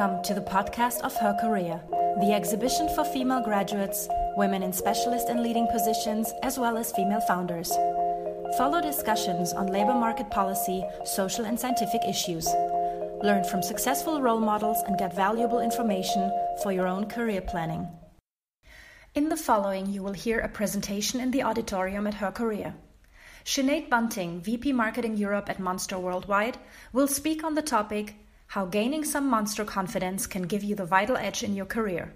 Welcome to the podcast of herCAREER, the exhibition for female graduates, women in specialist and leading positions, as well as female founders. Follow discussions on labor market policy, social and scientific issues. Learn from successful role models and get valuable information for your own career planning. In the following, you will hear a presentation in the auditorium at herCAREER. Sinead Bunting, VP Marketing Europe at Monster Worldwide, will speak on the topic how gaining some monster confidence can give you the vital edge in your career.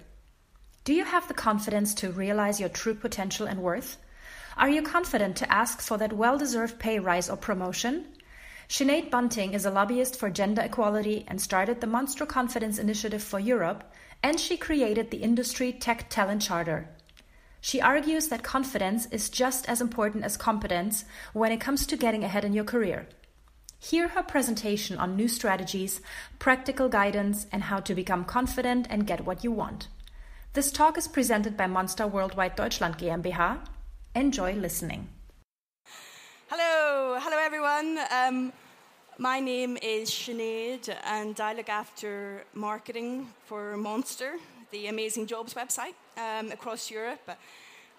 Do you have the confidence to realize your true potential and worth? Are you confident to ask for that well deserved pay rise or promotion? Sinead Bunting is a lobbyist for gender equality and started the Monster Confidence Initiative for Europe, and she created the Industry Tech Talent Charter. She argues that confidence is just as important as competence when it comes to getting ahead in your career. Hear her presentation on new strategies, practical guidance, and how to become confident and get what you want. This talk is presented by Monster Worldwide Deutschland GmbH. Enjoy listening. Hello, hello everyone. Um, my name is Sinead, and I look after marketing for Monster, the amazing jobs website um, across Europe.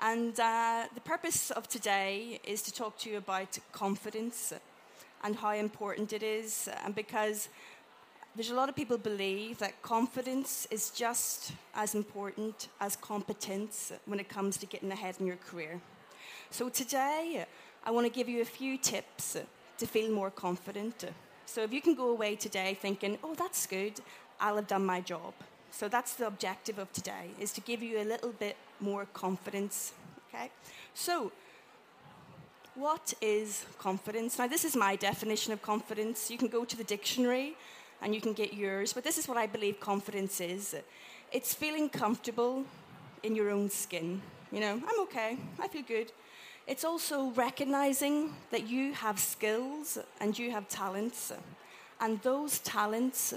And uh, the purpose of today is to talk to you about confidence and how important it is, and because there's a lot of people believe that confidence is just as important as competence when it comes to getting ahead in your career. So today, I want to give you a few tips to feel more confident. So if you can go away today thinking, "Oh, that's good. I'll have done my job." So that's the objective of today is to give you a little bit more confidence, okay? So, what is confidence? Now, this is my definition of confidence. You can go to the dictionary and you can get yours, but this is what I believe confidence is it's feeling comfortable in your own skin. You know, I'm okay, I feel good. It's also recognizing that you have skills and you have talents, and those talents,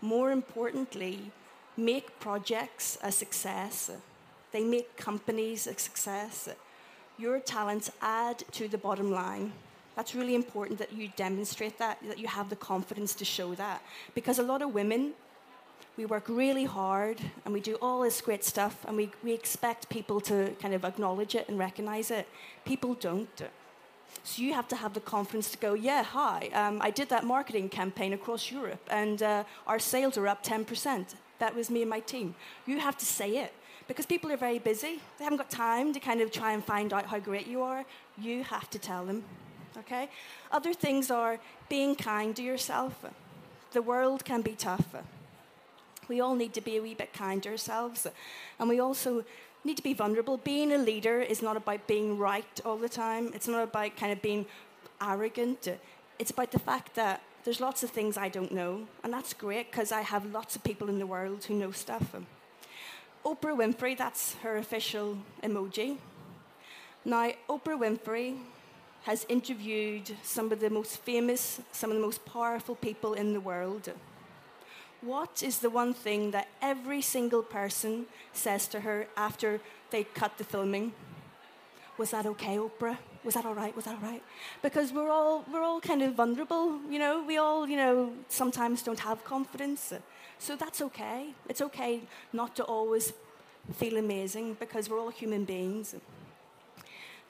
more importantly, make projects a success. They make companies a success your talents add to the bottom line. That's really important that you demonstrate that, that you have the confidence to show that. Because a lot of women, we work really hard and we do all this great stuff and we, we expect people to kind of acknowledge it and recognize it. People don't. So you have to have the confidence to go, yeah, hi, um, I did that marketing campaign across Europe and uh, our sales are up 10%. That was me and my team. You have to say it because people are very busy. They haven't got time to kind of try and find out how great you are. You have to tell them. Okay? Other things are being kind to yourself. The world can be tough. We all need to be a wee bit kind to ourselves. And we also need to be vulnerable. Being a leader is not about being right all the time, it's not about kind of being arrogant. It's about the fact that there's lots of things I don't know, and that's great because I have lots of people in the world who know stuff. Oprah Winfrey, that's her official emoji. Now, Oprah Winfrey has interviewed some of the most famous, some of the most powerful people in the world. What is the one thing that every single person says to her after they cut the filming? Was that okay, Oprah? Was that all right? Was that all right? Because we're all, we're all kind of vulnerable, you know? We all, you know, sometimes don't have confidence. So that's okay. It's okay not to always feel amazing because we're all human beings.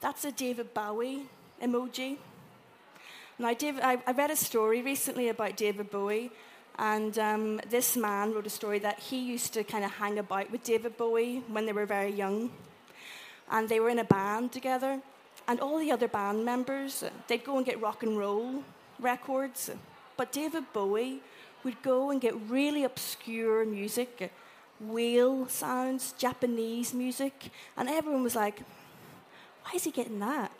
That's a David Bowie emoji. Now, David, I, I read a story recently about David Bowie, and um, this man wrote a story that he used to kind of hang about with David Bowie when they were very young. And they were in a band together, and all the other band members, they'd go and get rock and roll records. But David Bowie would go and get really obscure music, whale sounds, Japanese music, and everyone was like, why is he getting that?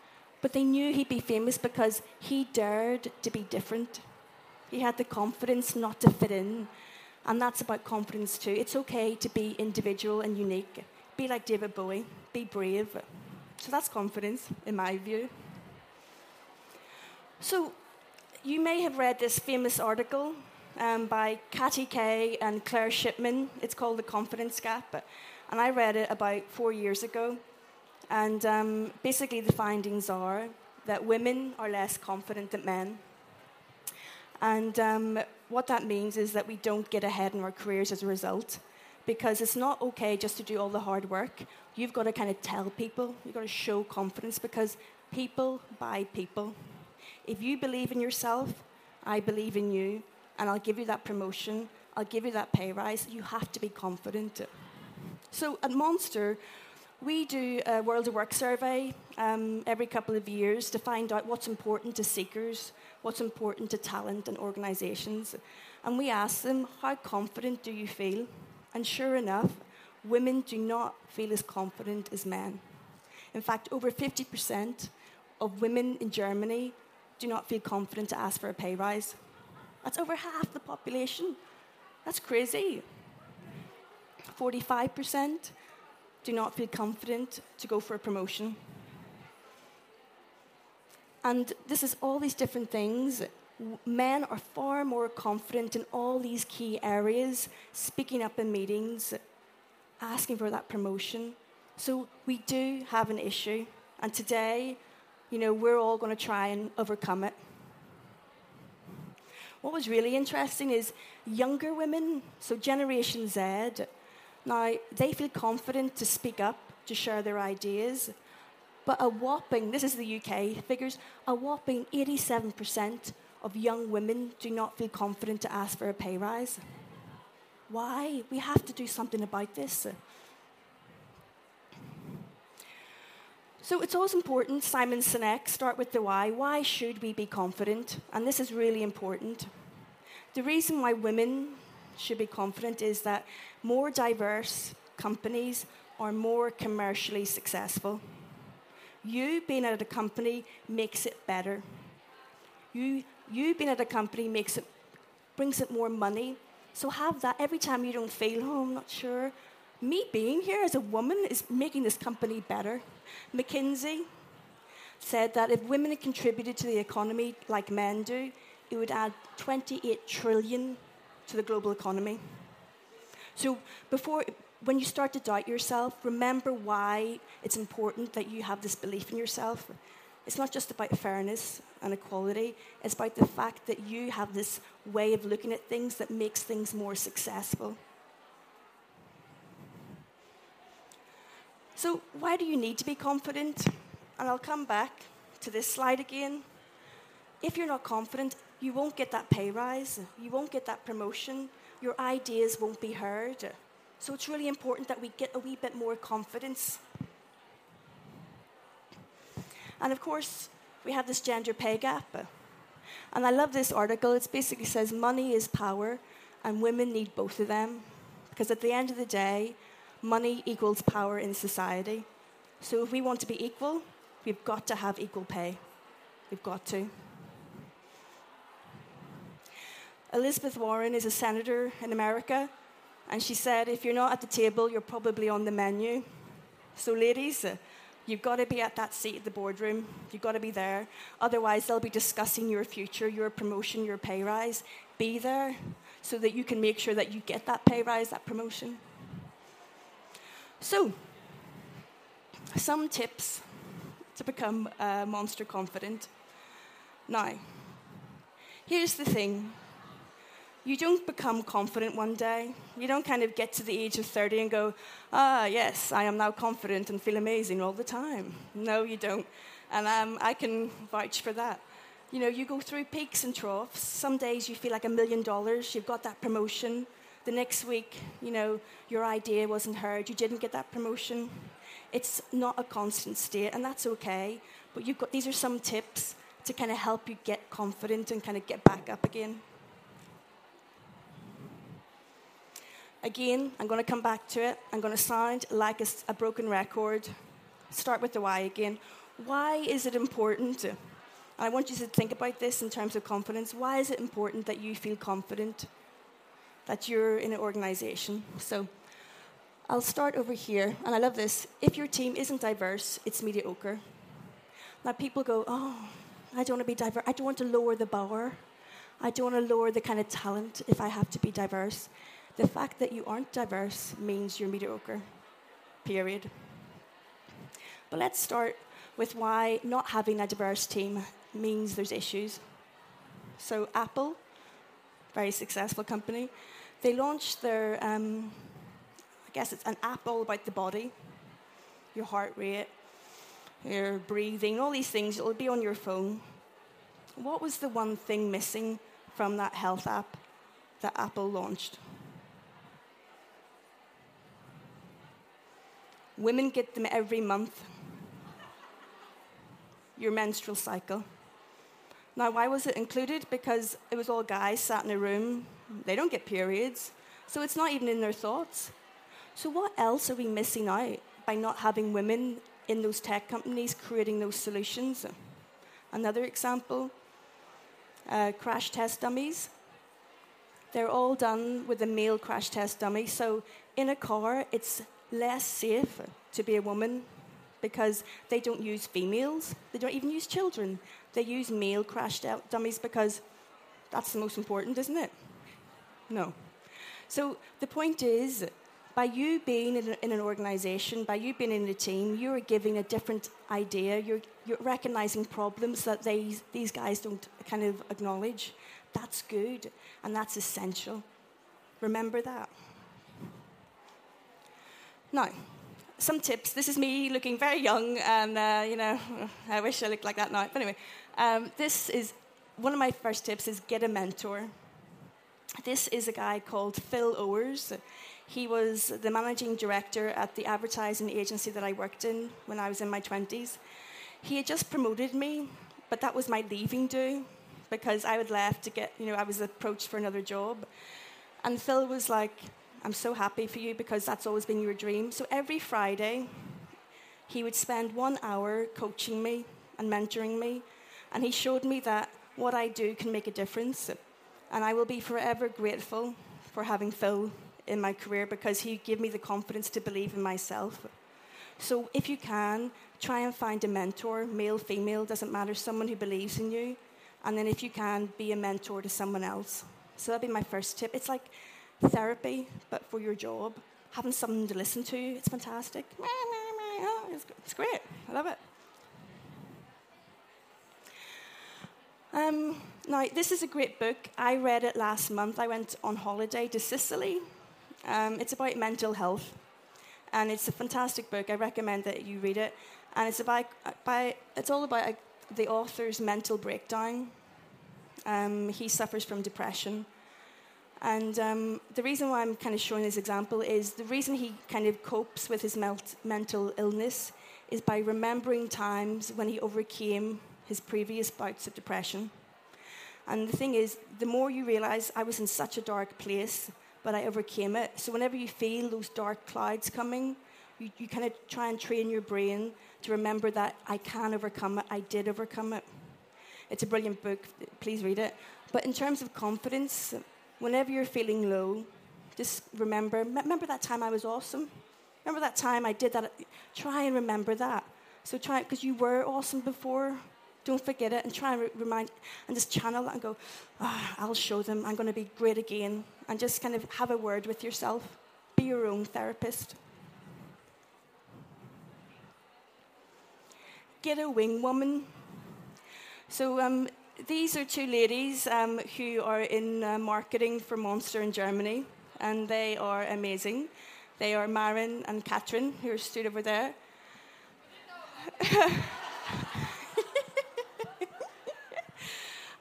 But they knew he'd be famous because he dared to be different. He had the confidence not to fit in. And that's about confidence too. It's okay to be individual and unique. Be like David Bowie, be brave. So that's confidence, in my view. So, you may have read this famous article um, by Katty Kay and Claire Shipman. It's called The Confidence Gap. And I read it about four years ago. And um, basically, the findings are that women are less confident than men. And um, what that means is that we don't get ahead in our careers as a result because it's not okay just to do all the hard work. You've got to kind of tell people, you've got to show confidence because people buy people. If you believe in yourself, I believe in you, and I'll give you that promotion, I'll give you that pay rise. You have to be confident. So at Monster, we do a World of Work survey um, every couple of years to find out what's important to seekers, what's important to talent and organisations. And we ask them, how confident do you feel? And sure enough, women do not feel as confident as men. In fact, over 50% of women in Germany do not feel confident to ask for a pay rise. That's over half the population. That's crazy. 45% do not feel confident to go for a promotion. And this is all these different things. Men are far more confident in all these key areas, speaking up in meetings, asking for that promotion. So we do have an issue. And today, you know, we're all going to try and overcome it. What was really interesting is younger women, so Generation Z, now they feel confident to speak up, to share their ideas. But a whopping, this is the UK figures, a whopping 87% of young women do not feel confident to ask for a pay rise. Why? We have to do something about this. So it's always important, Simon Sinek, start with the why. Why should we be confident? And this is really important. The reason why women should be confident is that more diverse companies are more commercially successful. You being at a company makes it better. You, you being at a company makes it, brings it more money. So have that every time you don't feel, oh, I'm not sure. Me being here as a woman is making this company better. McKinsey said that if women had contributed to the economy like men do, it would add 28 trillion to the global economy. So before when you start to doubt yourself, remember why it's important that you have this belief in yourself. It's not just about fairness and equality, it's about the fact that you have this way of looking at things that makes things more successful. So, why do you need to be confident? And I'll come back to this slide again. If you're not confident, you won't get that pay rise, you won't get that promotion, your ideas won't be heard. So, it's really important that we get a wee bit more confidence. And of course, we have this gender pay gap. And I love this article. It basically says money is power, and women need both of them. Because at the end of the day, money equals power in society. So if we want to be equal, we've got to have equal pay. We've got to. Elizabeth Warren is a senator in America, and she said, if you're not at the table, you're probably on the menu. So, ladies, you've got to be at that seat at the boardroom. You've got to be there. Otherwise, they'll be discussing your future, your promotion, your pay rise. Be there so that you can make sure that you get that pay rise, that promotion. So, some tips to become uh, monster confident. Now, here's the thing you don't become confident one day. You don't kind of get to the age of 30 and go, ah, yes, I am now confident and feel amazing all the time. No, you don't. And um, I can vouch for that. You know, you go through peaks and troughs. Some days you feel like a million dollars, you've got that promotion. The next week, you know, your idea wasn't heard, you didn't get that promotion. It's not a constant state, and that's okay. But you've got, these are some tips to kind of help you get confident and kind of get back up again. Again, I'm going to come back to it. I'm going to sound like a, a broken record. Start with the why again. Why is it important? And I want you to think about this in terms of confidence. Why is it important that you feel confident that you're in an organization? So I'll start over here, and I love this. If your team isn't diverse, it's mediocre. Now, people go, Oh, I don't want to be diverse. I don't want to lower the bar. I don't want to lower the kind of talent if I have to be diverse. The fact that you aren't diverse means you're mediocre, period. But let's start with why not having a diverse team means there's issues. So, Apple, very successful company. They launched their, um, I guess it's an app all about the body, your heart rate, your breathing, all these things. It'll be on your phone. What was the one thing missing from that health app that Apple launched? Women get them every month. Your menstrual cycle. Now, why was it included? Because it was all guys sat in a room. They don't get periods, so it's not even in their thoughts. So, what else are we missing out by not having women in those tech companies creating those solutions? Another example uh, crash test dummies. They're all done with a male crash test dummy. So, in a car, it's less safe to be a woman because they don't use females, they don't even use children. They use male crash dummies because that's the most important, isn't it? No. So the point is, by you being in, in an organization, by you being in a team, you're giving a different idea. You're, you're recognizing problems that they, these guys don't kind of acknowledge. That's good and that's essential. Remember that. Now, some tips. This is me looking very young, and uh, you know, I wish I looked like that now. But anyway, um, this is one of my first tips: is get a mentor. This is a guy called Phil Owers. He was the managing director at the advertising agency that I worked in when I was in my 20s. He had just promoted me, but that was my leaving do because I had left to get, you know, I was approached for another job. And Phil was like, I'm so happy for you because that's always been your dream. So every Friday, he would spend one hour coaching me and mentoring me. And he showed me that what I do can make a difference. And I will be forever grateful for having Phil in my career because he gave me the confidence to believe in myself. So if you can, try and find a mentor, male, female, doesn't matter, someone who believes in you. And then if you can, be a mentor to someone else. So that'd be my first tip. It's like therapy, but for your job, having something to listen to, it's fantastic. It's great. I love it. Um, now, this is a great book. I read it last month. I went on holiday to Sicily. Um, it's about mental health, and it's a fantastic book. I recommend that you read it. And it's about by it's all about uh, the author's mental breakdown. Um, he suffers from depression, and um, the reason why I'm kind of showing this example is the reason he kind of copes with his melt- mental illness is by remembering times when he overcame his previous bouts of depression. And the thing is, the more you realize I was in such a dark place, but I overcame it. So whenever you feel those dark clouds coming, you, you kind of try and train your brain to remember that I can overcome it, I did overcome it. It's a brilliant book, please read it. But in terms of confidence, whenever you're feeling low, just remember, remember that time I was awesome? Remember that time I did that? Try and remember that. So try, because you were awesome before. Don't forget it and try and re- remind and just channel that and go, oh, I'll show them, I'm going to be great again. And just kind of have a word with yourself. Be your own therapist. Get a wing woman. So um, these are two ladies um, who are in uh, marketing for Monster in Germany, and they are amazing. They are Marin and Katrin, who are stood over there.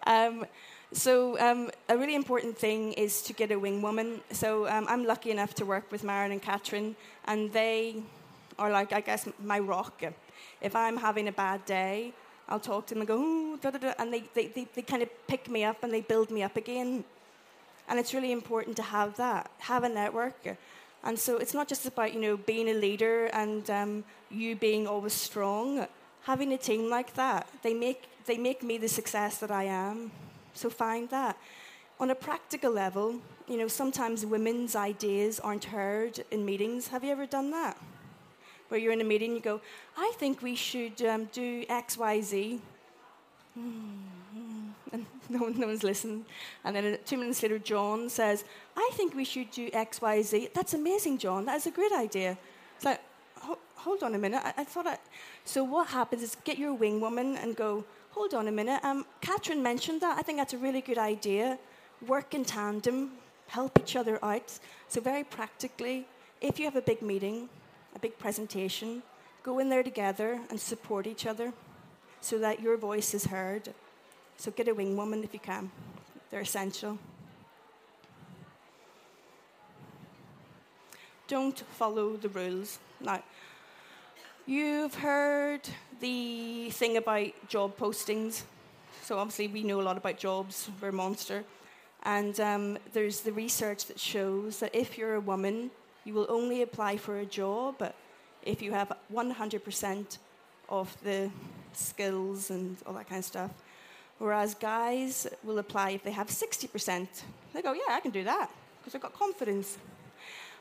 um, so um, a really important thing is to get a wing woman. So um, I'm lucky enough to work with Marin and Katrin, and they are like, I guess, my rock. If I'm having a bad day, I'll talk to them and go, da, da, da, and they, they, they, they kind of pick me up and they build me up again. And it's really important to have that, have a network. And so it's not just about, you know, being a leader and um, you being always strong. Having a team like that, they make, they make me the success that I am. So find that. On a practical level, you know, sometimes women's ideas aren't heard in meetings. Have you ever done that? Where you're in a meeting, and you go, I think we should um, do X, Y, Z. And no, no one's listening. And then two minutes later, John says, I think we should do X, Y, Z. That's amazing, John. That is a great idea. It's like, hold on a minute. I, I thought I. So what happens is get your wing woman and go, hold on a minute. Um, Catherine mentioned that. I think that's a really good idea. work in tandem, help each other out. So, very practically, if you have a big meeting, a big presentation, go in there together and support each other so that your voice is heard. So, get a wing woman if you can, they're essential. Don't follow the rules. Now, you've heard the thing about job postings. So, obviously, we know a lot about jobs, we're Monster. And um, there's the research that shows that if you're a woman, you will only apply for a job if you have 100% of the skills and all that kind of stuff. Whereas guys will apply if they have 60%. They go, yeah, I can do that because I've got confidence.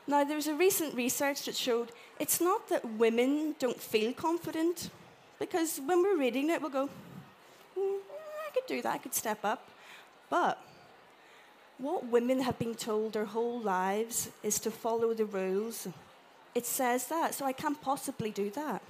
Now, there was a recent research that showed it's not that women don't feel confident, because when we're reading it, we'll go, mm, I could do that, I could step up. But what women have been told their whole lives is to follow the rules. It says that, so I can't possibly do that.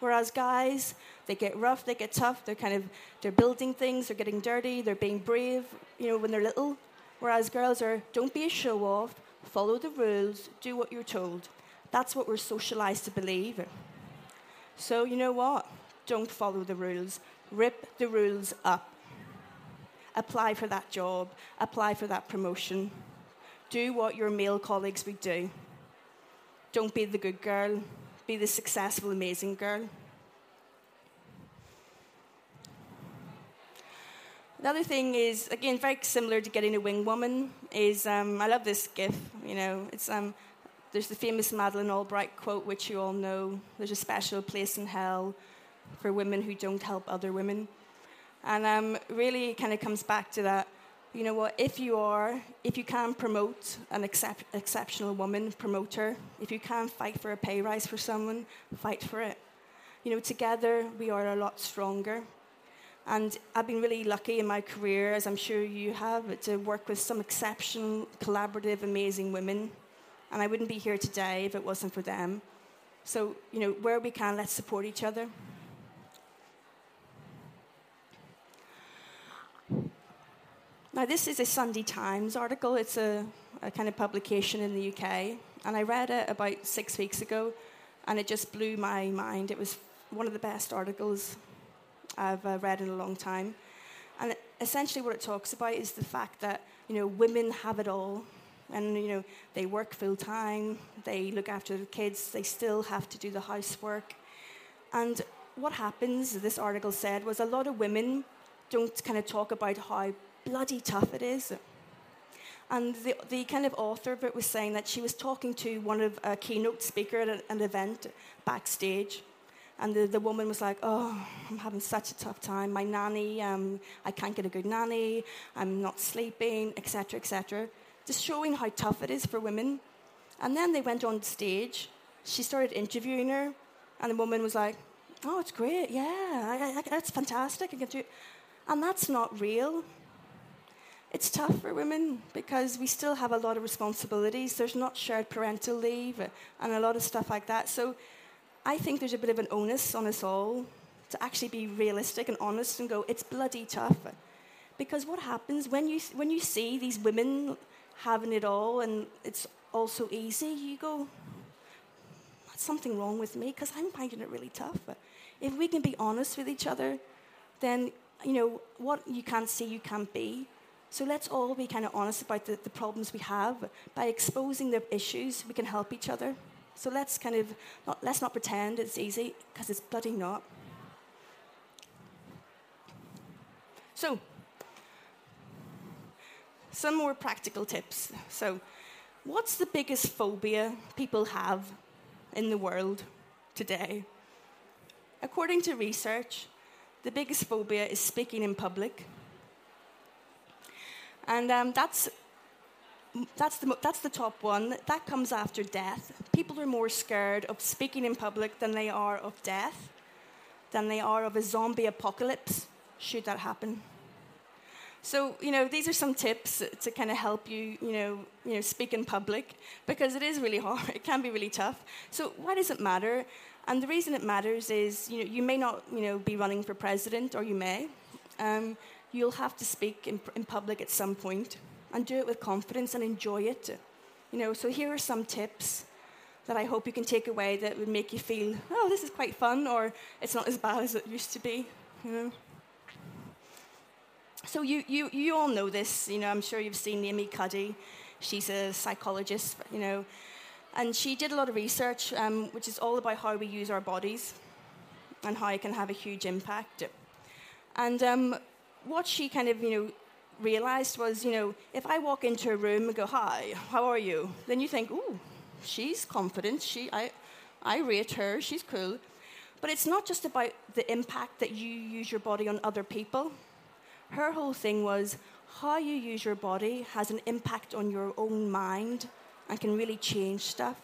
Whereas guys, they get rough, they get tough, they're kind of they're building things, they're getting dirty, they're being brave, you know, when they're little. Whereas girls are don't be a show off, follow the rules, do what you're told. That's what we're socialized to believe. So you know what? Don't follow the rules. Rip the rules up apply for that job, apply for that promotion. Do what your male colleagues would do. Don't be the good girl, be the successful, amazing girl. The other thing is, again, very similar to getting a wing woman, is um, I love this gif, you know, it's, um, there's the famous Madeleine Albright quote, which you all know, there's a special place in hell for women who don't help other women. And um, really kind of comes back to that, you know what, if you are, if you can promote an excep- exceptional woman, promote her. If you can fight for a pay rise for someone, fight for it. You know, together we are a lot stronger. And I've been really lucky in my career, as I'm sure you have, to work with some exceptional, collaborative, amazing women. And I wouldn't be here today if it wasn't for them. So, you know, where we can, let's support each other. Now, this is a Sunday Times article. It's a, a, kind of publication in the UK. And I read it about six weeks ago, and it just blew my mind. It was one of the best articles I've uh, read in a long time. And essentially, what it talks about is the fact that you know women have it all, and you know they work full time, they look after the kids, they still have to do the housework. And what happens, this article said, was a lot of women don't kind of talk about how bloody tough it is. And the, the kind of author of it was saying that she was talking to one of a keynote speaker at an event backstage. And the, the woman was like, Oh, I'm having such a tough time. My nanny, um, I can't get a good nanny. I'm not sleeping, etc., etc. Just showing how tough it is for women. And then they went on stage. She started interviewing her. And the woman was like, Oh, it's great. Yeah, I, I, that's fantastic. I can do it. And that's not real. It's tough for women because we still have a lot of responsibilities. There's not shared parental leave and a lot of stuff like that. So I think there's a bit of an onus on us all to actually be realistic and honest and go, it's bloody tough. Because what happens when you, when you see these women having it all and it's all so easy, you go, that's something wrong with me because I'm finding it really tough. If we can be honest with each other, then, you know, what you can't see, you can't be. So let's all be kind of honest about the, the problems we have. By exposing the issues, we can help each other. So let's kind of not, let's not pretend it's easy because it's bloody not. So, some more practical tips. So, what's the biggest phobia people have in the world today? According to research, the biggest phobia is speaking in public. And um, that's, that's, the, that's the top one. That comes after death. People are more scared of speaking in public than they are of death, than they are of a zombie apocalypse, should that happen. So, you know, these are some tips to kind of help you, you know, you know, speak in public because it is really hard. It can be really tough. So, why does it matter? And the reason it matters is, you know, you may not, you know, be running for president, or you may. Um, you'll have to speak in, in public at some and do it with confidence and enjoy it. You know, so here are some tips that I hope you can take away that would make you feel, oh, this is quite fun, or it's not as bad as it used to be. You know. So you, you, you all know this. You know, I'm sure you've seen Amy Cuddy. She's a psychologist. You know, and she did a lot of research, um, which is all about how we use our bodies and how it can have a huge impact. And um, what she kind of, you know, realized was, you know, if I walk into a room and go, "Hi, how are you?" then you think, "Ooh, she's confident. She, I, I rate her. She's cool." But it's not just about the impact that you use your body on other people. Her whole thing was how you use your body has an impact on your own mind and can really change stuff.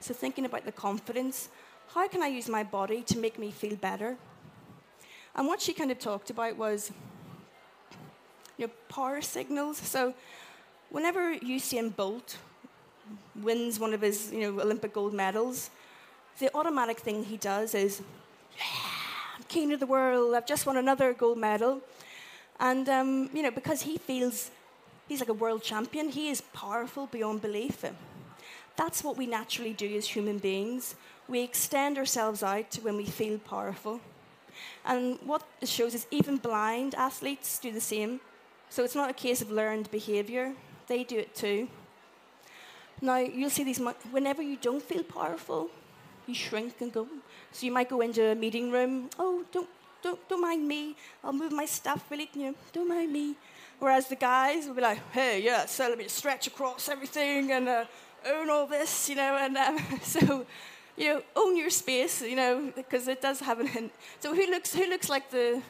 So, thinking about the confidence, how can I use my body to make me feel better? And what she kind of talked about was know, power signals. So, whenever Usain Bolt wins one of his you know, Olympic gold medals, the automatic thing he does is, yeah, I'm king of the world, I've just won another gold medal. And, um, you know, because he feels he's like a world champion, he is powerful beyond belief. That's what we naturally do as human beings. We extend ourselves out when we feel powerful. And what shows is even blind athletes do the same. So it's not a case of learned behavior, they do it too. Now, you'll see these, whenever you don't feel powerful, you shrink and go. So you might go into a meeting room, oh, don't, don't, don't mind me, I'll move my stuff really, you know, don't mind me. Whereas the guys will be like, hey, yeah, so let me stretch across everything and uh, own all this, you know, and um, so, you know, own your space, you know, because it does have an. So who looks who looks like the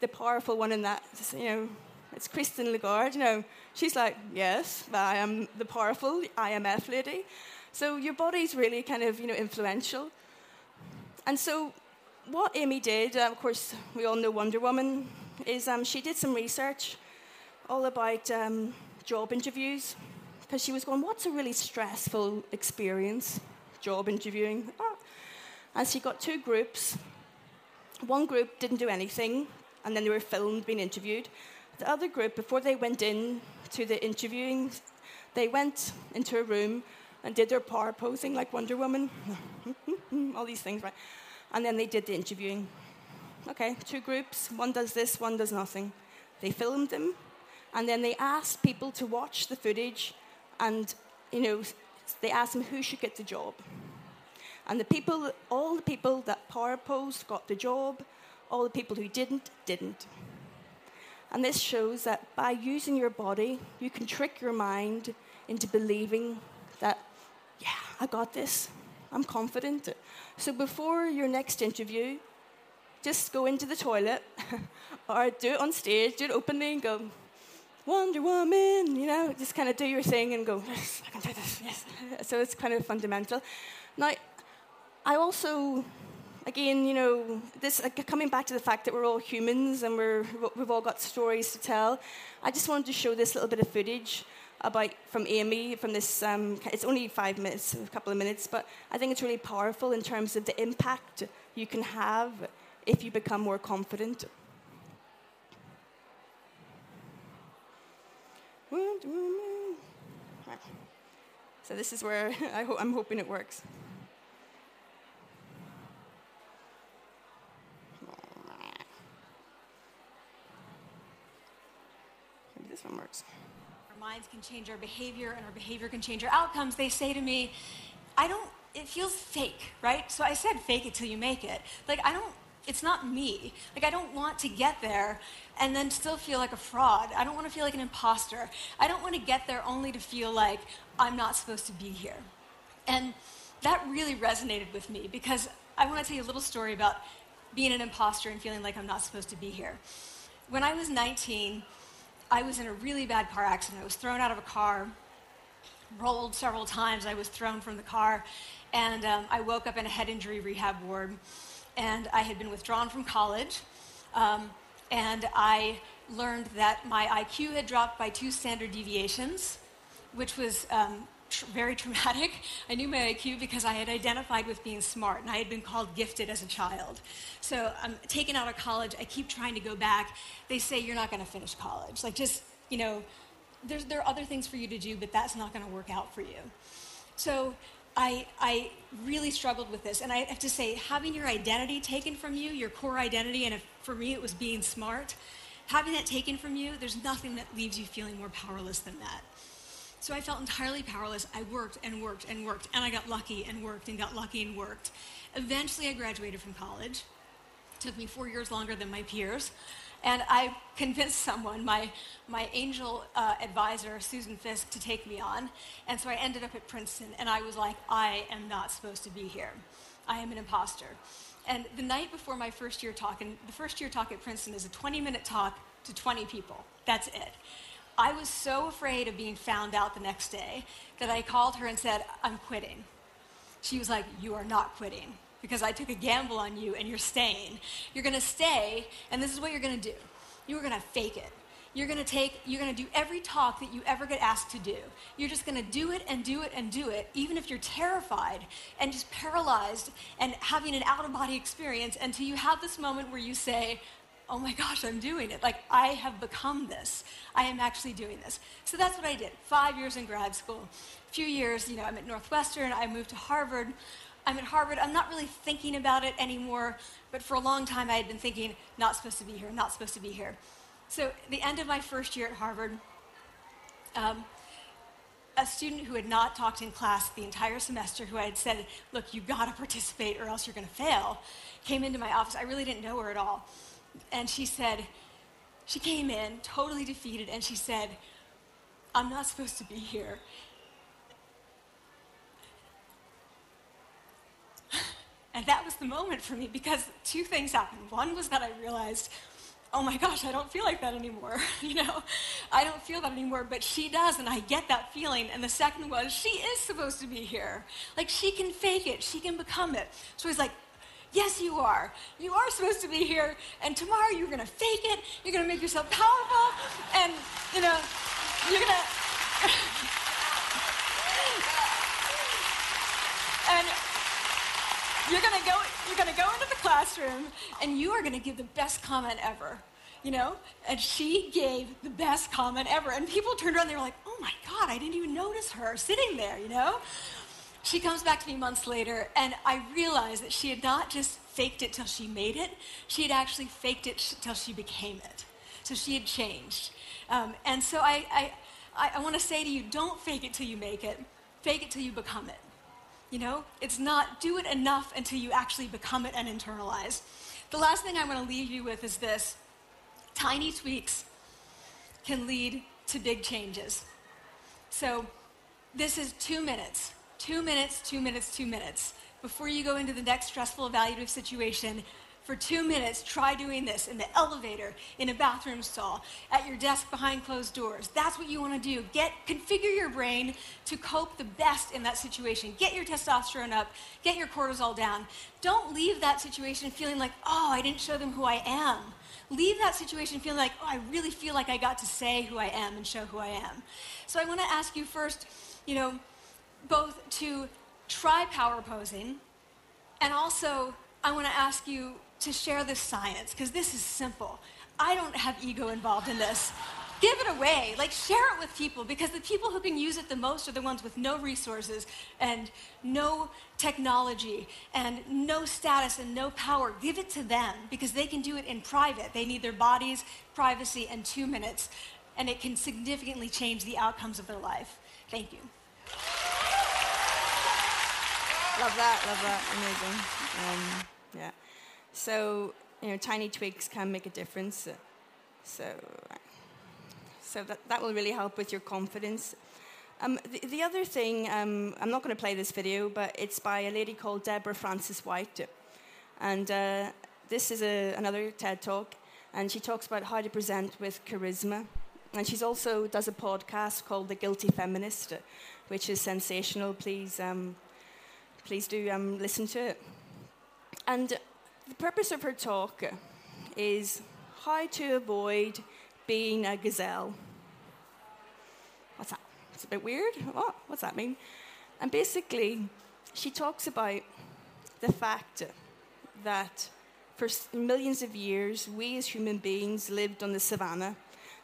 the powerful one in that? You know, it's Christine Lagarde. You know, she's like, yes, I am the powerful IMF lady. So your body's really kind of you know influential, and so what Amy did, uh, of course, we all know Wonder Woman, is um, she did some research all about um, job interviews because she was going, What's a really stressful experience? Job interviewing. Oh. And she got two groups. One group didn't do anything, and then they were filmed being interviewed. The other group, before they went in to the interviewing, they went into a room and did their power posing like Wonder Woman, all these things, right? And then they did the interviewing. Okay, two groups, one does this, one does nothing. They filmed them, and then they asked people to watch the footage and you know, they asked them who should get the job. And the people, all the people that power posed got the job, all the people who didn't, didn't. And this shows that by using your body, you can trick your mind into believing that, yeah, I got this. I'm confident. So before your next interview, just go into the toilet or do it on stage, do it openly and go, Wonder Woman, you know, just kind of do your thing and go, yes, I can do this, yes. So it's kind of fundamental. Now, I also, again, you know, this coming back to the fact that we're all humans and we're, we've all got stories to tell, I just wanted to show this little bit of footage about from Amy from this. Um, it's only five minutes, a couple of minutes, but I think it's really powerful in terms of the impact you can have if you become more confident. So this is where I I'm hoping it works. Our minds can change our behavior, and our behavior can change our outcomes. They say to me, I don't, it feels fake, right? So I said, fake it till you make it. Like, I don't it's not me. Like, I don't want to get there and then still feel like a fraud. I don't want to feel like an imposter. I don't want to get there only to feel like I'm not supposed to be here. And that really resonated with me because I want to tell you a little story about being an imposter and feeling like I'm not supposed to be here. When I was 19, I was in a really bad car accident. I was thrown out of a car, rolled several times. I was thrown from the car, and um, I woke up in a head injury rehab ward and I had been withdrawn from college. Um, and I learned that my IQ had dropped by two standard deviations, which was um, tr- very traumatic. I knew my IQ because I had identified with being smart, and I had been called gifted as a child. So I'm taken out of college. I keep trying to go back. They say you're not going to finish college. Like just you know, there's, there are other things for you to do, but that's not going to work out for you. So I, I really struggled with this. And I have to say, having your identity taken from you, your core identity, and if, for me it was being smart, having that taken from you, there's nothing that leaves you feeling more powerless than that. So I felt entirely powerless. I worked and worked and worked, and I got lucky and worked and got lucky and worked. Eventually, I graduated from college. It took me four years longer than my peers. And I convinced someone, my, my angel uh, advisor, Susan Fiske, to take me on. And so I ended up at Princeton, and I was like, I am not supposed to be here. I am an imposter. And the night before my first year talk, and the first year talk at Princeton is a 20 minute talk to 20 people. That's it. I was so afraid of being found out the next day that I called her and said, I'm quitting. She was like, You are not quitting because I took a gamble on you and you're staying. You're going to stay, and this is what you're going to do. You're going to fake it. You're going to take, you're going to do every talk that you ever get asked to do. You're just going to do it and do it and do it, even if you're terrified and just paralyzed and having an out of body experience until you have this moment where you say, oh my gosh, I'm doing it. Like, I have become this. I am actually doing this. So that's what I did. Five years in grad school. A few years, you know, I'm at Northwestern. I moved to Harvard. I'm at Harvard. I'm not really thinking about it anymore, but for a long time I had been thinking, not supposed to be here, not supposed to be here. So, the end of my first year at Harvard, um, a student who had not talked in class the entire semester, who I had said, Look, you gotta participate or else you're gonna fail, came into my office. I really didn't know her at all. And she said, She came in totally defeated and she said, I'm not supposed to be here. And that was the moment for me because two things happened. One was that I realized, oh my gosh, I don't feel like that anymore. you know, I don't feel that anymore, but she does, and I get that feeling. And the second was, she is supposed to be here. Like, she can fake it, she can become it. So he's like, Yes, you are. You are supposed to be here, and tomorrow you're going to fake it. You're going to make yourself powerful, and, you know, you're going to. and you're gonna go, you're gonna go into the classroom and you are gonna give the best comment ever. You know? And she gave the best comment ever. And people turned around, they were like, oh my God, I didn't even notice her sitting there, you know? She comes back to me months later, and I realized that she had not just faked it till she made it, she had actually faked it till she became it. So she had changed. Um, and so I, I, I want to say to you don't fake it till you make it, fake it till you become it. You know, it's not do it enough until you actually become it and internalize. The last thing I want to leave you with is this tiny tweaks can lead to big changes. So, this is two minutes, two minutes, two minutes, two minutes. Before you go into the next stressful evaluative situation, for two minutes, try doing this in the elevator, in a bathroom stall, at your desk behind closed doors. That's what you want to do. Get configure your brain to cope the best in that situation. Get your testosterone up, get your cortisol down. Don't leave that situation feeling like, "Oh, I didn't show them who I am." Leave that situation feeling like, "Oh, I really feel like I got to say who I am and show who I am." So I want to ask you first, you know, both to try power posing and also I want to ask you to share this science because this is simple. I don't have ego involved in this. Give it away. Like, share it with people because the people who can use it the most are the ones with no resources and no technology and no status and no power. Give it to them because they can do it in private. They need their bodies, privacy, and two minutes, and it can significantly change the outcomes of their life. Thank you. Love that, love that. Amazing. Um, yeah. So, you know, tiny tweaks can make a difference. So, so that, that will really help with your confidence. Um, the, the, other thing, um, I'm not going to play this video, but it's by a lady called Deborah Frances-White. And uh, this is a, another TED talk, and she talks about how to present with charisma. And she also does a podcast called The Guilty Feminist, which is sensational. Please, um, please do um, listen to it. And the purpose of her talk is how to avoid being a gazelle. What's that? It's a bit weird. What? What's that mean? And basically, she talks about the fact that for millions of years, we as human beings lived on the savannah.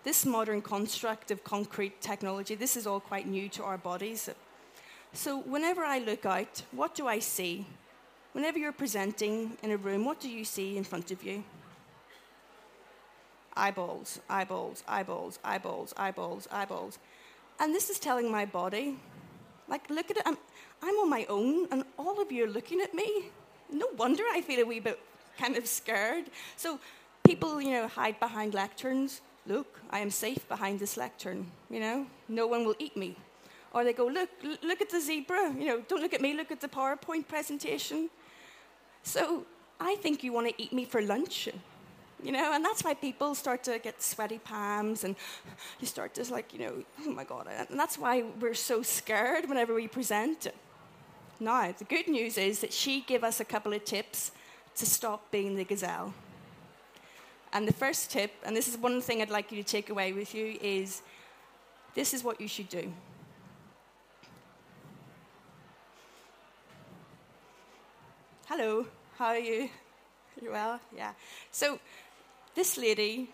this modern construct of concrete technology, this is all quite new to our bodies. So whenever I look out, what do I see? Whenever you're presenting in a room, what do you see in front of you? Eyeballs, eyeballs, eyeballs, eyeballs, eyeballs, eyeballs. And this is telling my body, like, look at it, I'm, I'm on my own, and all of you are looking at me. No wonder I feel a wee bit kind of scared. So people, you know, hide behind lecterns. Look, I am safe behind this lectern, you know, no one will eat me. Or they go, look, look at the zebra, you know, don't look at me, look at the PowerPoint presentation. So I think you want to eat me for lunch, you know, and that's why people start to get sweaty palms and you start to like, you know, oh my God. And that's why we're so scared whenever we present. Now, the good news is that she gave us a couple of tips to stop being the gazelle. And the first tip, and this is one thing I'd like you to take away with you, is this is what you should do. Hello, how are you? You well? Yeah. So, this lady,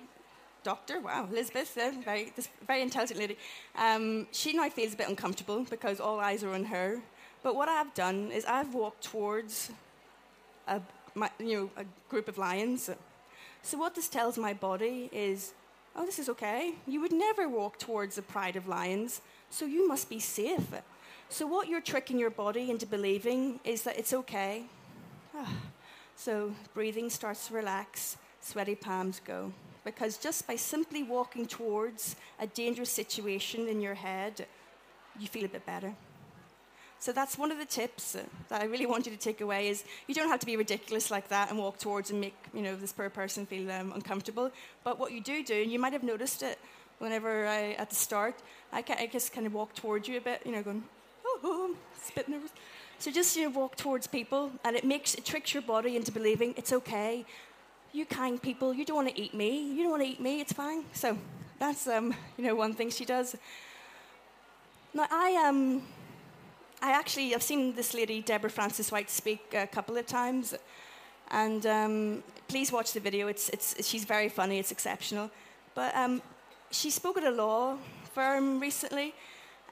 doctor, wow, Elizabeth, uh, very, this very intelligent lady, um, she now feels a bit uncomfortable because all eyes are on her. But what I've done is I've walked towards a, my, you know, a group of lions. So what this tells my body is, oh, this is okay. You would never walk towards a pride of lions, so you must be safe. So what you're tricking your body into believing is that it's okay. So breathing starts to relax, sweaty palms go. Because just by simply walking towards a dangerous situation in your head, you feel a bit better. So that's one of the tips that I really want you to take away is you don't have to be ridiculous like that and walk towards and make you know this poor person feel um, uncomfortable. But what you do do, and you might have noticed it whenever I at the start, I, I just kind of walk towards you a bit, you know, going, oh, oh, it's a bit nervous. So just you walk towards people, and it makes it tricks your body into believing it's okay. You kind people, you don't want to eat me. You don't want to eat me. It's fine. So that's um, you know one thing she does. Now I um I actually, I've seen this lady, Deborah Frances-White speak a couple of times. And um, please watch the video. It's, it's, she's very funny, it's exceptional. But um, she spoke at a law firm recently,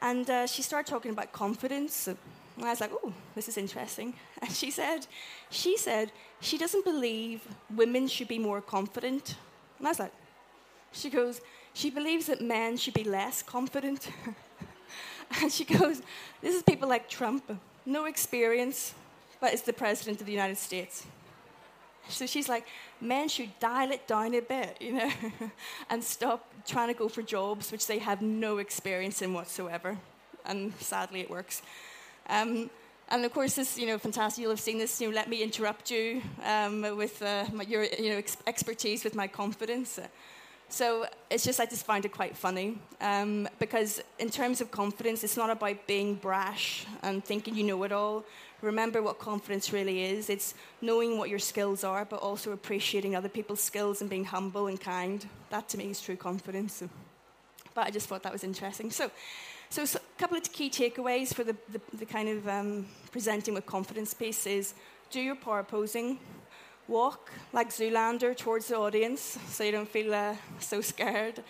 and uh, she started talking about confidence. And I was like, oh, this is interesting. And she said, she said she doesn't believe women should be more confident. And I was like, she goes, she believes that men should be less confident. And she goes, This is people like Trump, no experience, but is the president of the United States. So she's like, men should dial it down a bit, you know, and stop trying to go for jobs which they have no experience in whatsoever. And sadly, it works. Um, and of course, this, you know, fantastic. You'll have seen this. You know, let me interrupt you um, with uh, my, your, you know, ex- expertise with my confidence. So it's just, I just find it quite funny um, because, in terms of confidence, it's not about being brash and thinking you know it all. Remember what confidence really is it's knowing what your skills are, but also appreciating other people's skills and being humble and kind. That to me is true confidence. But I just thought that was interesting. So, so, so a couple of key takeaways for the, the, the kind of um, presenting with confidence piece is do your power posing, Walk like Zoolander towards the audience so you don't feel uh, so scared.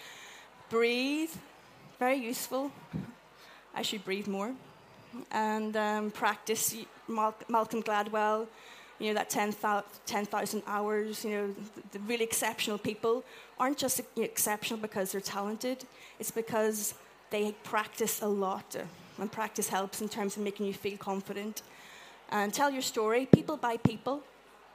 Breathe, very useful. I should breathe more. And um, practice Mal- Malcolm Gladwell, you know, that 10,000 10, hours, you know, the, the, really exceptional people aren't just exceptional because they're talented, it's because they practice a lot. And practice helps in terms of making you feel confident. And tell your story, people by people.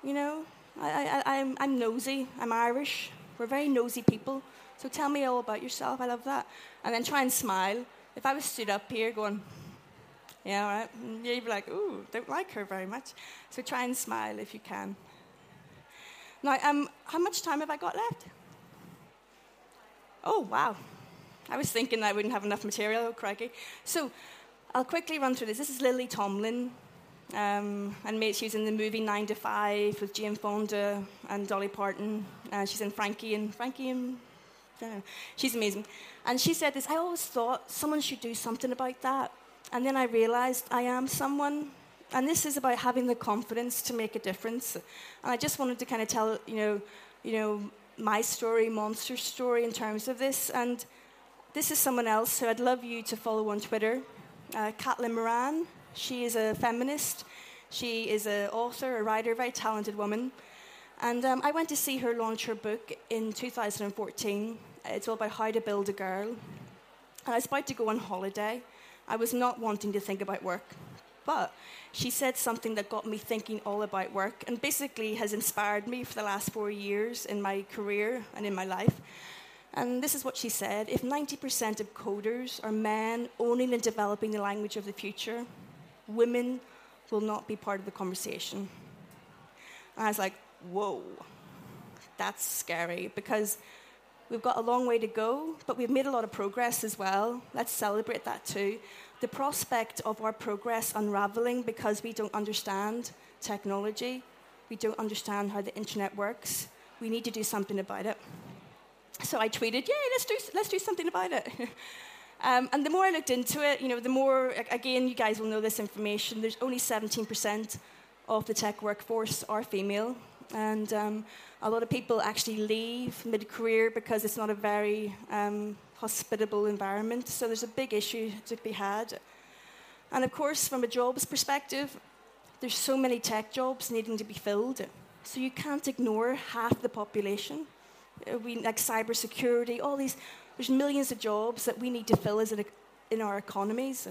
You know, I, I, I'm, I'm nosy. I'm Irish. We're very nosy people. So tell me all about yourself. I love that. And then try and smile. If I was stood up here going, yeah, all right, you'd be like, ooh, don't like her very much. So try and smile if you can. Now, um, how much time have I got left? Oh, wow. I was thinking I wouldn't have enough material, crikey. So I'll quickly run through this. This is Lily Tomlin. Um, and she was in the movie Nine to Five with Jane Fonda and Dolly Parton. Uh, she's in Frankie and Frankie and she's amazing. And she said this. I always thought someone should do something about that, and then I realized I am someone. And this is about having the confidence to make a difference. And I just wanted to kind of tell you know, you know, my story, Monster's story, in terms of this. And this is someone else who I'd love you to follow on Twitter, uh, Caitlin Moran. She is a feminist. She is an author, a writer, a very talented woman. And um, I went to see her launch her book in 2014. It's all about how to build a girl. And I was about to go on holiday. I was not wanting to think about work. But she said something that got me thinking all about work and basically has inspired me for the last four years in my career and in my life. And this is what she said If 90% of coders are men owning and developing the language of the future, women will not be part of the conversation. And I was like, whoa, that's scary because we've got a long way to go, but we've made a lot of progress as well. Let's celebrate that too. The prospect of our progress unraveling because we don't understand technology, we don't understand how the internet works, we need to do something about it. So I tweeted, "Yay, let's do, let's do something about it. um, and the more I looked into it, you know, the more, again, you guys will know this information, there's only 17% of the tech workforce are female. And um, a lot of people actually leave mid career because it's not a very um, hospitable environment. So there's a big issue to be had. And of course, from a jobs perspective, there's so many tech jobs needing to be filled. So you can't ignore half the population. Uh, we, like cybersecurity, all these, there's millions of jobs that we need to fill as in our economies.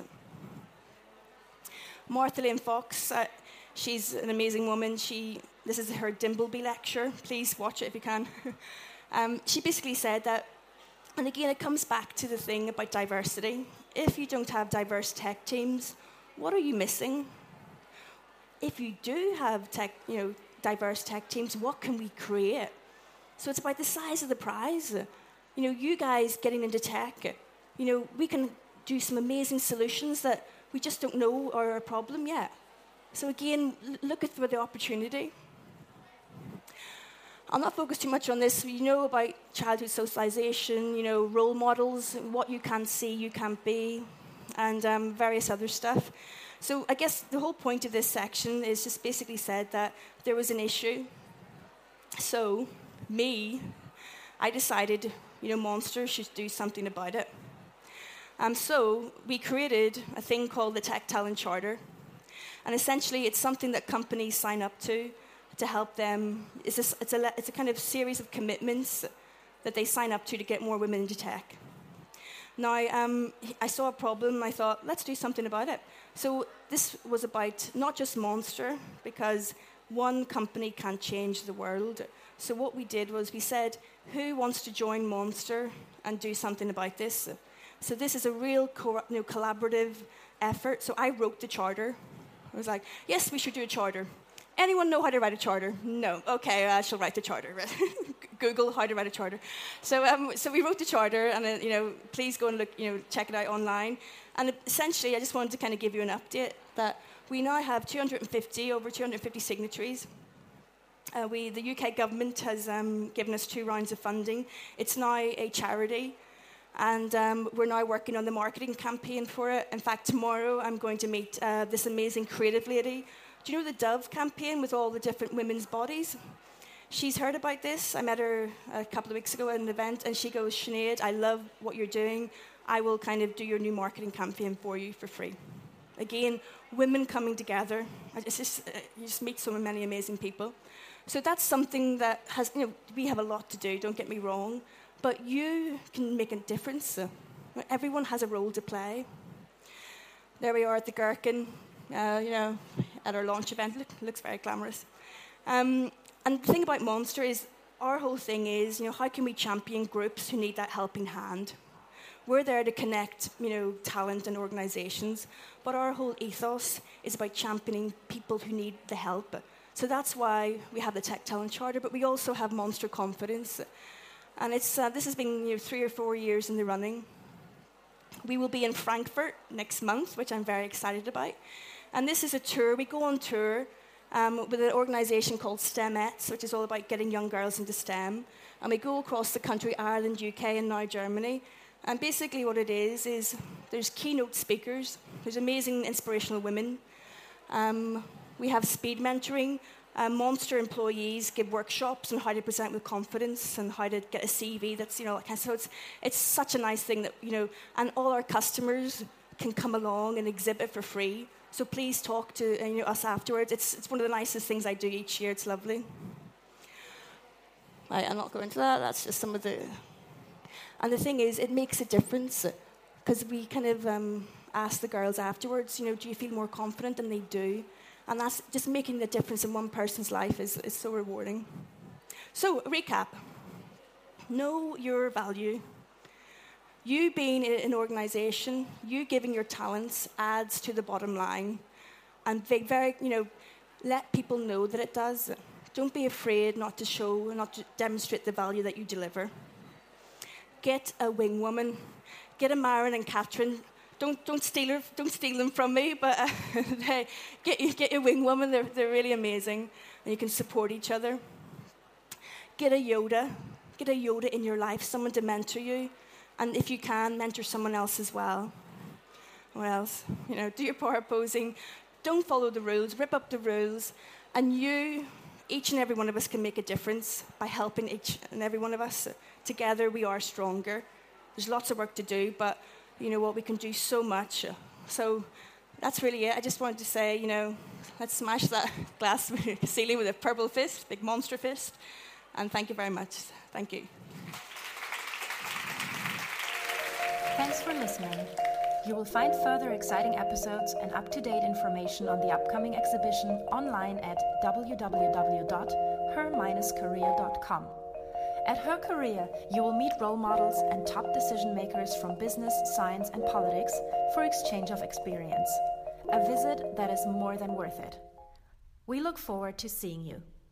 Martha Lane Fox, uh, she's an amazing woman. She this is her Dimbleby lecture. Please watch it if you can. um, she basically said that, and again, it comes back to the thing about diversity. If you don't have diverse tech teams, what are you missing? If you do have tech, you know, diverse tech teams, what can we create? So it's about the size of the prize. You know, you guys getting into tech, you know, we can do some amazing solutions that we just don't know are a problem yet. So again, look at the opportunity. I'll not focus too much on this. You know about childhood socialization, you know, role models, what you can see, you can't be, and um, various other stuff. So I guess the whole point of this section is just basically said that there was an issue. So, me, I decided, you know, Monster should do something about it. Um, so we created a thing called the Tech Talent Charter. And essentially, it's something that companies sign up to to help them. It's a, it's, a, it's a kind of series of commitments that they sign up to to get more women into tech. Now, um, I saw a problem. I thought, let's do something about it. So this was about not just Monster, because one company can't change the world. So what we did was we said, who wants to join Monster and do something about this? So this is a real co- you know, collaborative effort. So I wrote the charter. I was like, yes, we should do a charter. Anyone know how to write a charter? No. Okay, I shall write the charter. Google how to write a charter. So, um, so we wrote the charter, and uh, you know, please go and look, you know, check it out online. And essentially, I just wanted to kind of give you an update that we now have 250, over 250 signatories. Uh, we, the UK government has um, given us two rounds of funding. It's now a charity, and um, we're now working on the marketing campaign for it. In fact, tomorrow I'm going to meet uh, this amazing creative lady do you know the Dove campaign with all the different women's bodies? She's heard about this. I met her a couple of weeks ago at an event, and she goes, Sinead, I love what you're doing. I will kind of do your new marketing campaign for you for free. Again, women coming together. Just, uh, you just meet so many amazing people. So that's something that has, you know, we have a lot to do, don't get me wrong, but you can make a difference. Everyone has a role to play. There we are at the Gherkin, uh, you know, at our launch event. Look, looks very glamorous. Um, and the thing about Monster is our whole thing is, you know, how can we champion groups who need that helping hand? We're there to connect, you know, talent and organizations, but our whole ethos is about championing people who need the help. So that's why we have the Tech Talent Charter, but we also have Monster Confidence. And it's, uh, this has been you know, three or four years in the running. We will be in Frankfurt next month, which I'm very excited about. And this is a tour. We go on tour um, with an organisation called STEMettes, which is all about getting young girls into STEM. And we go across the country, Ireland, UK, and now Germany. And basically, what it is is there's keynote speakers, there's amazing inspirational women. Um, we have speed mentoring. Um, Monster employees give workshops on how to present with confidence and how to get a CV. That's you know, so it's it's such a nice thing that you know, and all our customers can come along and exhibit for free. So please talk to uh, you know, us afterwards. It's it's one of the nicest things I do each year. It's lovely. I, I'm not going into that. That's just some of the. And the thing is, it makes a difference because we kind of um, ask the girls afterwards. You know, do you feel more confident? And they do. And that's just making the difference in one person's life is, is so rewarding. So, recap know your value. You being in an organization, you giving your talents adds to the bottom line. And very, very, you know, let people know that it does. Don't be afraid not to show, not to demonstrate the value that you deliver. Get a wing woman. Get a Marin and Catherine don't, don't, steal, don't steal them from me, but uh, they, get, get your wing woman, they're, they're really amazing, and you can support each other. Get a Yoda, get a Yoda in your life, someone to mentor you, and if you can, mentor someone else as well. What else? You know, do your power posing, don't follow the rules, rip up the rules, and you, each and every one of us, can make a difference by helping each and every one of us. Together, we are stronger. There's lots of work to do, but you know what, we can do so much. So that's really it. I just wanted to say, you know, let's smash that glass ceiling with a purple fist, big monster fist. And thank you very much. Thank you. Thanks for listening. You will find further exciting episodes and up to date information on the upcoming exhibition online at www.her-career.com. At herCAREER, you will meet role models and top decision makers from business, science, and politics for exchange of experience. A visit that is more than worth it. We look forward to seeing you.